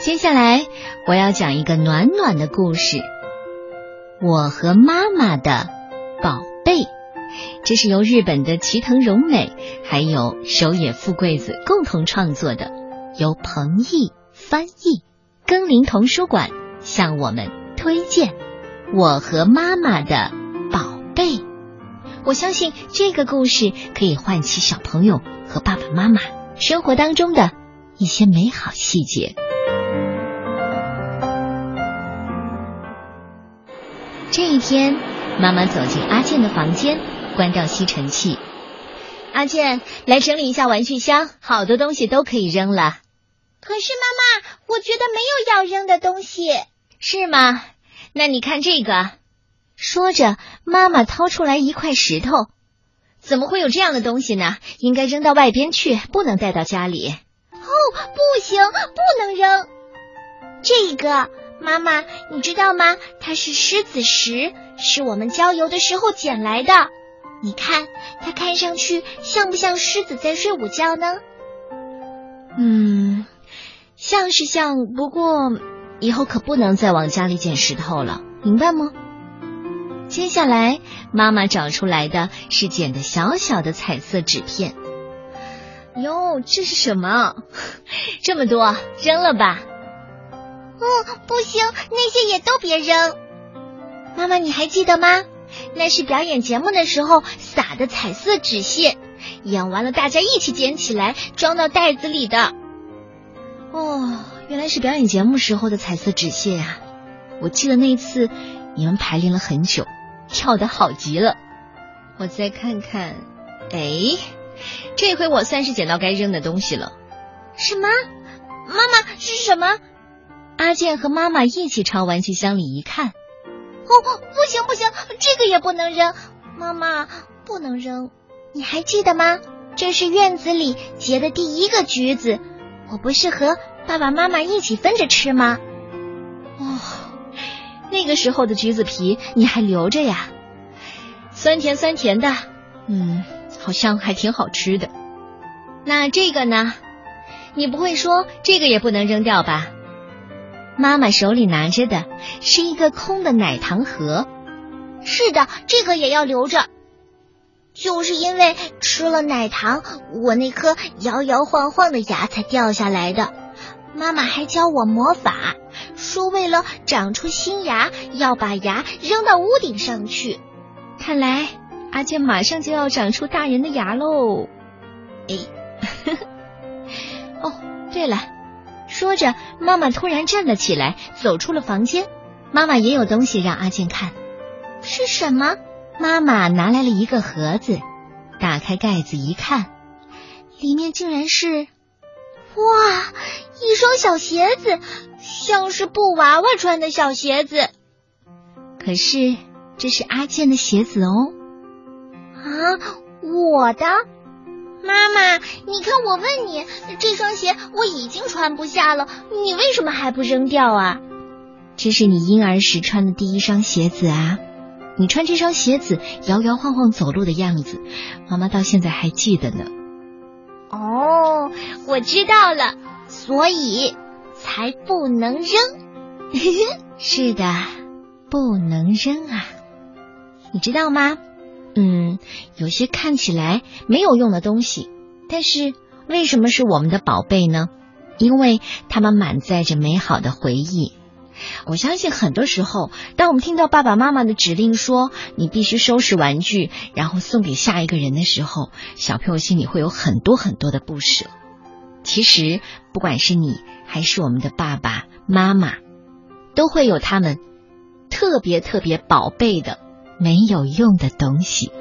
接下来我要讲一个暖暖的故事。我和妈妈的宝贝，这是由日本的齐藤荣美还有手野富贵子共同创作的，由彭毅翻译，耕林童书馆向我们推荐。我和妈妈的宝贝，我相信这个故事可以唤起小朋友和爸爸妈妈生活当中的一些美好细节。这一天，妈妈走进阿健的房间，关掉吸尘器。阿健，来整理一下玩具箱，好多东西都可以扔了。可是妈妈，我觉得没有要扔的东西。是吗？那你看这个。说着，妈妈掏出来一块石头。怎么会有这样的东西呢？应该扔到外边去，不能带到家里。哦，不行，不能扔这个。妈妈，你知道吗？它是狮子石，是我们郊游的时候捡来的。你看，它看上去像不像狮子在睡午觉呢？嗯，像是像，不过以后可不能再往家里捡石头了，明白吗？接下来，妈妈找出来的是捡的小小的彩色纸片。哟，这是什么？这么多，扔了吧。嗯，不行，那些也都别扔。妈妈，你还记得吗？那是表演节目的时候撒的彩色纸屑，演完了大家一起捡起来装到袋子里的。哦，原来是表演节目时候的彩色纸屑呀！我记得那一次你们排练了很久，跳的好极了。我再看看，哎，这回我算是捡到该扔的东西了。什么？妈妈是什么？阿健和妈妈一起朝玩具箱里一看，哦，不行不行，这个也不能扔，妈妈不能扔。你还记得吗？这是院子里结的第一个橘子，我不是和爸爸妈妈一起分着吃吗？哦，那个时候的橘子皮你还留着呀？酸甜酸甜的，嗯，好像还挺好吃的。那这个呢？你不会说这个也不能扔掉吧？妈妈手里拿着的是一个空的奶糖盒，是的，这个也要留着。就是因为吃了奶糖，我那颗摇摇晃晃的牙才掉下来的。妈妈还教我魔法，说为了长出新牙，要把牙扔到屋顶上去。看来阿健马上就要长出大人的牙喽。哎，哦，对了。说着，妈妈突然站了起来，走出了房间。妈妈也有东西让阿健看，是什么？妈妈拿来了一个盒子，打开盖子一看，里面竟然是……哇，一双小鞋子，像是布娃娃穿的小鞋子。可是这是阿健的鞋子哦。啊，我的。妈妈，你看，我问你，这双鞋我已经穿不下了，你为什么还不扔掉啊？这是你婴儿时穿的第一双鞋子啊！你穿这双鞋子摇摇晃晃走路的样子，妈妈到现在还记得呢。哦，我知道了，所以才不能扔。是的，不能扔啊！你知道吗？嗯，有些看起来没有用的东西，但是为什么是我们的宝贝呢？因为它们满载着美好的回忆。我相信很多时候，当我们听到爸爸妈妈的指令说你必须收拾玩具，然后送给下一个人的时候，小朋友心里会有很多很多的不舍。其实，不管是你还是我们的爸爸妈妈，都会有他们特别特别宝贝的。没有用的东西。